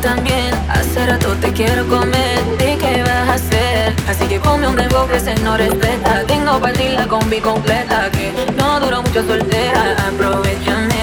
también. Hace rato te quiero comer, ¿y qué vas a hacer? Así que ponme un rembo que se no respeta. Tengo para ti la combi completa que no duró mucho soltera. Aprovechame.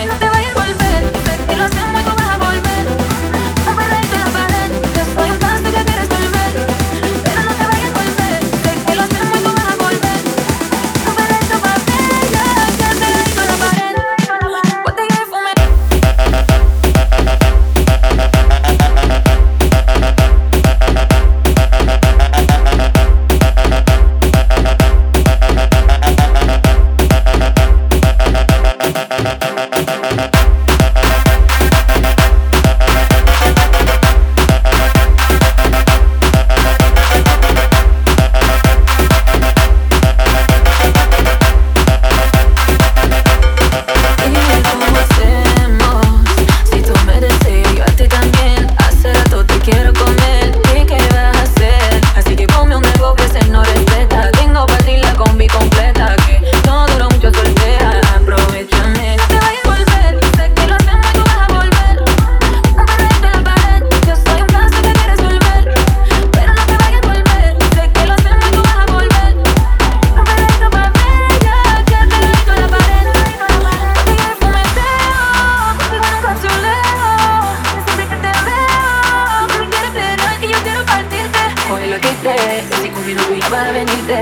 yo quité Si Cupido vino para venirte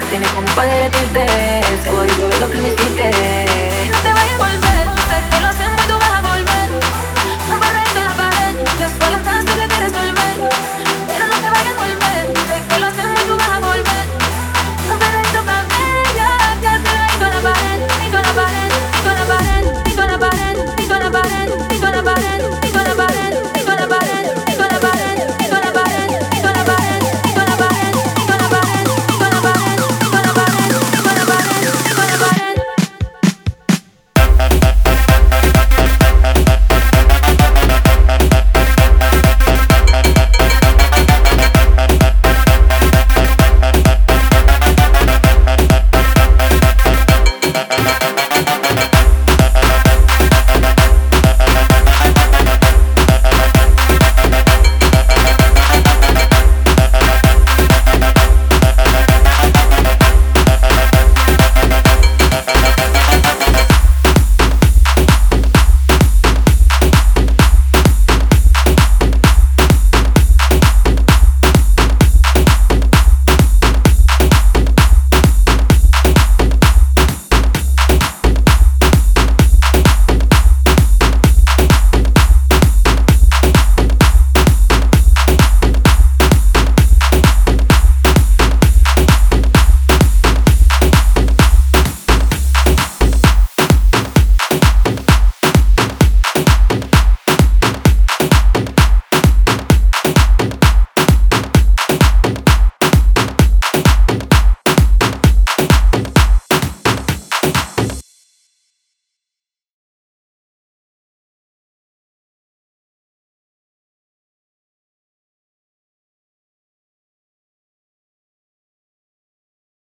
Me tienes como para derretirte Seguro yo lo que me hiciste.